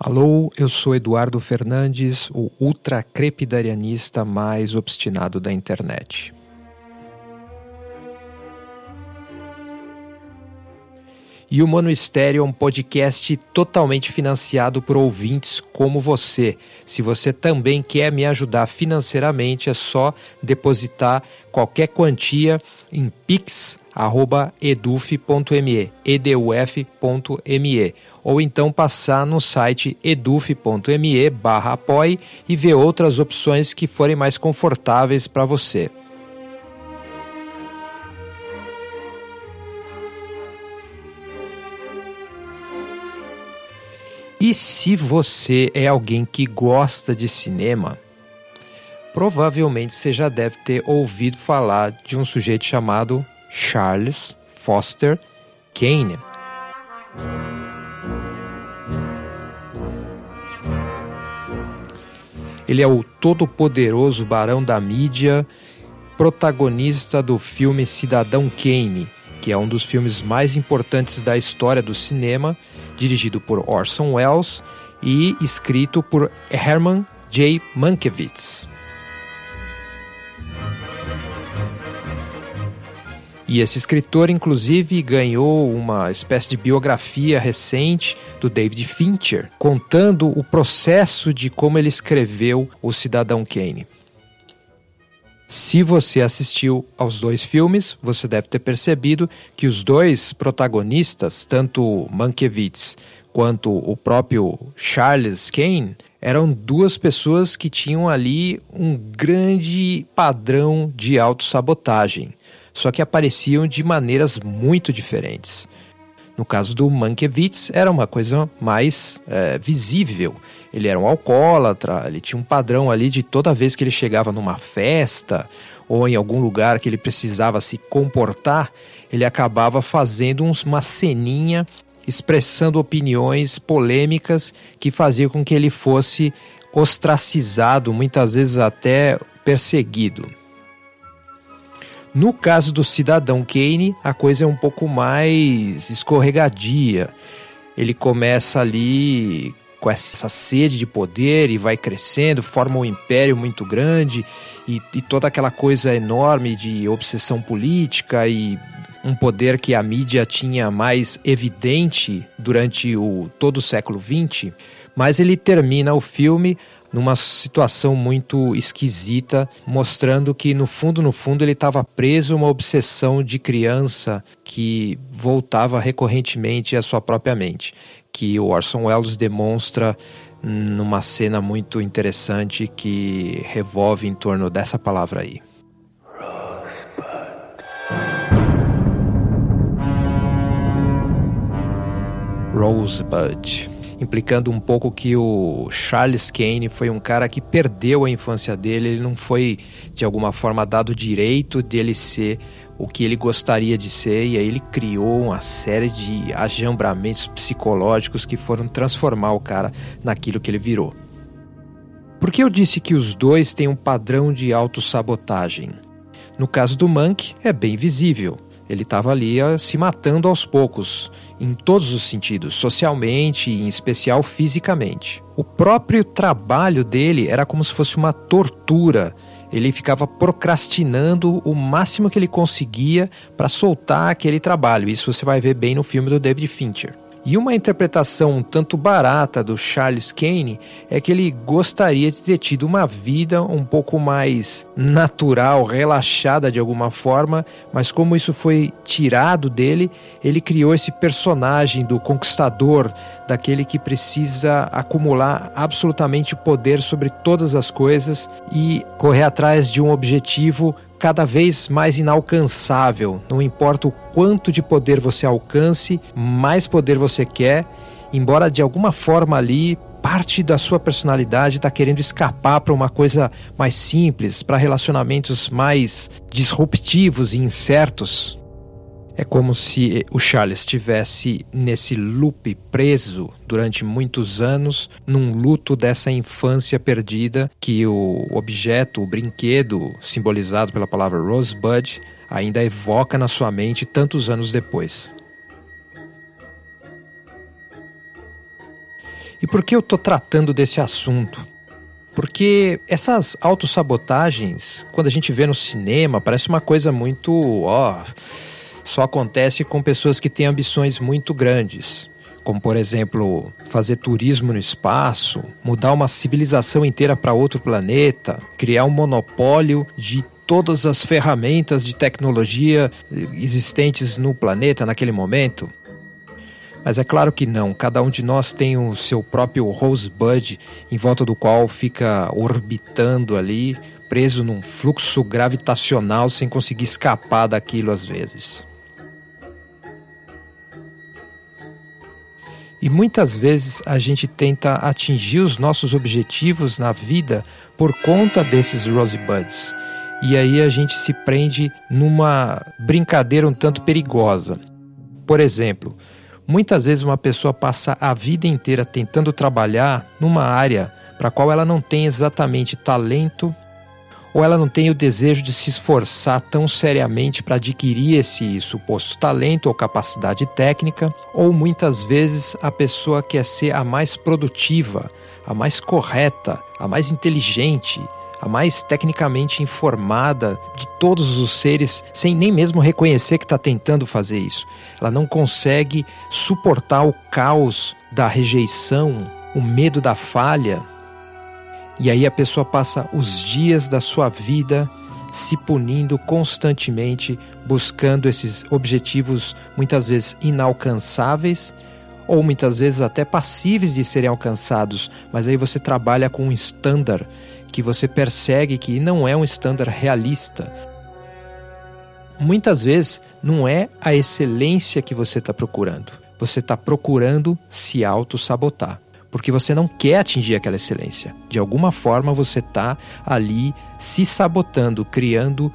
Alô, eu sou Eduardo Fernandes, o ultra crepidarianista mais obstinado da internet. E o Mono Estéreo é um podcast totalmente financiado por ouvintes como você. Se você também quer me ajudar financeiramente, é só depositar qualquer quantia em pix.eduf.me, eduf.me ou então passar no site eduf.me barra apoie e ver outras opções que forem mais confortáveis para você. E se você é alguém que gosta de cinema, provavelmente você já deve ter ouvido falar de um sujeito chamado Charles Foster Kane. Ele é o todo-poderoso barão da mídia, protagonista do filme Cidadão Kane, que é um dos filmes mais importantes da história do cinema, dirigido por Orson Welles e escrito por Herman J. Mankiewicz. E esse escritor, inclusive, ganhou uma espécie de biografia recente do David Fincher, contando o processo de como ele escreveu O Cidadão Kane. Se você assistiu aos dois filmes, você deve ter percebido que os dois protagonistas, tanto Mankiewicz quanto o próprio Charles Kane, eram duas pessoas que tinham ali um grande padrão de autossabotagem só que apareciam de maneiras muito diferentes. No caso do Mankiewicz, era uma coisa mais é, visível. Ele era um alcoólatra, ele tinha um padrão ali de toda vez que ele chegava numa festa ou em algum lugar que ele precisava se comportar, ele acabava fazendo uma ceninha expressando opiniões polêmicas que faziam com que ele fosse ostracizado, muitas vezes até perseguido. No caso do cidadão Kane, a coisa é um pouco mais escorregadia. Ele começa ali com essa sede de poder e vai crescendo, forma um império muito grande e, e toda aquela coisa enorme de obsessão política e um poder que a mídia tinha mais evidente durante o todo o século XX, mas ele termina o filme numa situação muito esquisita, mostrando que no fundo, no fundo, ele estava preso a uma obsessão de criança que voltava recorrentemente à sua própria mente, que o Orson Welles demonstra numa cena muito interessante que revolve em torno dessa palavra aí. Rosebud implicando um pouco que o Charles Kane foi um cara que perdeu a infância dele, ele não foi de alguma forma dado o direito de ele ser o que ele gostaria de ser, e aí ele criou uma série de ajambramentos psicológicos que foram transformar o cara naquilo que ele virou. Por que eu disse que os dois têm um padrão de autossabotagem? No caso do Monk, é bem visível. Ele estava ali se matando aos poucos, em todos os sentidos, socialmente e em especial fisicamente. O próprio trabalho dele era como se fosse uma tortura. Ele ficava procrastinando o máximo que ele conseguia para soltar aquele trabalho. Isso você vai ver bem no filme do David Fincher. E uma interpretação um tanto barata do Charles Kane é que ele gostaria de ter tido uma vida um pouco mais natural, relaxada de alguma forma, mas como isso foi tirado dele, ele criou esse personagem do conquistador, daquele que precisa acumular absolutamente poder sobre todas as coisas e correr atrás de um objetivo cada vez mais inalcançável. Não importa o quanto de poder você alcance, mais poder você quer, embora de alguma forma ali parte da sua personalidade está querendo escapar para uma coisa mais simples, para relacionamentos mais disruptivos e incertos. É como se o Charles estivesse nesse loop preso durante muitos anos, num luto dessa infância perdida que o objeto, o brinquedo simbolizado pela palavra Rosebud ainda evoca na sua mente tantos anos depois. E por que eu estou tratando desse assunto? Porque essas autossabotagens, quando a gente vê no cinema, parece uma coisa muito. ó. Só acontece com pessoas que têm ambições muito grandes. Como, por exemplo, fazer turismo no espaço, mudar uma civilização inteira para outro planeta, criar um monopólio de todas as ferramentas de tecnologia existentes no planeta naquele momento. Mas é claro que não, cada um de nós tem o seu próprio Rosebud em volta do qual fica orbitando ali, preso num fluxo gravitacional sem conseguir escapar daquilo às vezes. E muitas vezes a gente tenta atingir os nossos objetivos na vida por conta desses rosebuds. E aí a gente se prende numa brincadeira um tanto perigosa. Por exemplo, muitas vezes uma pessoa passa a vida inteira tentando trabalhar numa área para a qual ela não tem exatamente talento ou ela não tem o desejo de se esforçar tão seriamente para adquirir esse suposto talento ou capacidade técnica, ou muitas vezes a pessoa quer ser a mais produtiva, a mais correta, a mais inteligente, a mais tecnicamente informada de todos os seres, sem nem mesmo reconhecer que está tentando fazer isso. Ela não consegue suportar o caos da rejeição, o medo da falha, e aí a pessoa passa os dias da sua vida se punindo constantemente, buscando esses objetivos muitas vezes inalcançáveis ou muitas vezes até passíveis de serem alcançados, mas aí você trabalha com um estándar que você persegue que não é um estándar realista. Muitas vezes não é a excelência que você está procurando, você está procurando se auto-sabotar porque você não quer atingir aquela excelência. De alguma forma você está ali se sabotando, criando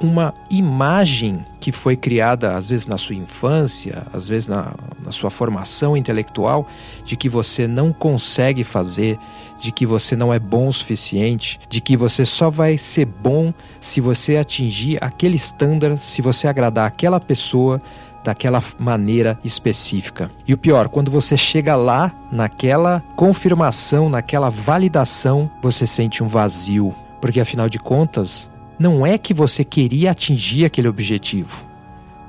uma imagem que foi criada, às vezes na sua infância, às vezes na, na, sua formação intelectual, de que você não consegue fazer, de que você não é bom o suficiente, de que você só vai ser bom se você atingir aquele estándar, se você agradar aquela pessoa, daquela maneira específica. E o pior, quando você chega lá, naquela confirmação, naquela validação, você sente um vazio, porque afinal de contas, não é que você queria atingir aquele objetivo.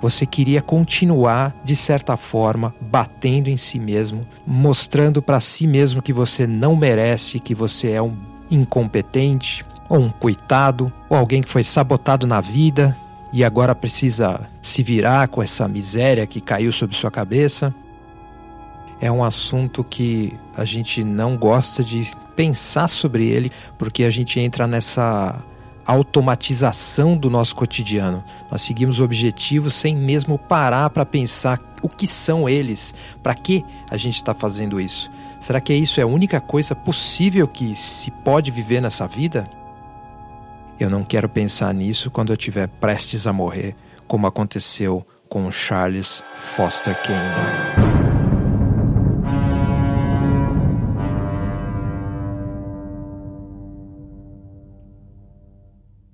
Você queria continuar, de certa forma, batendo em si mesmo, mostrando para si mesmo que você não merece, que você é um incompetente, ou um coitado, ou alguém que foi sabotado na vida, e agora precisa se virar com essa miséria que caiu sobre sua cabeça. É um assunto que a gente não gosta de pensar sobre ele, porque a gente entra nessa automatização do nosso cotidiano. Nós seguimos objetivos sem mesmo parar para pensar o que são eles, para que a gente está fazendo isso. Será que isso é a única coisa possível que se pode viver nessa vida? Eu não quero pensar nisso quando eu estiver prestes a morrer, como aconteceu com Charles Foster Kane.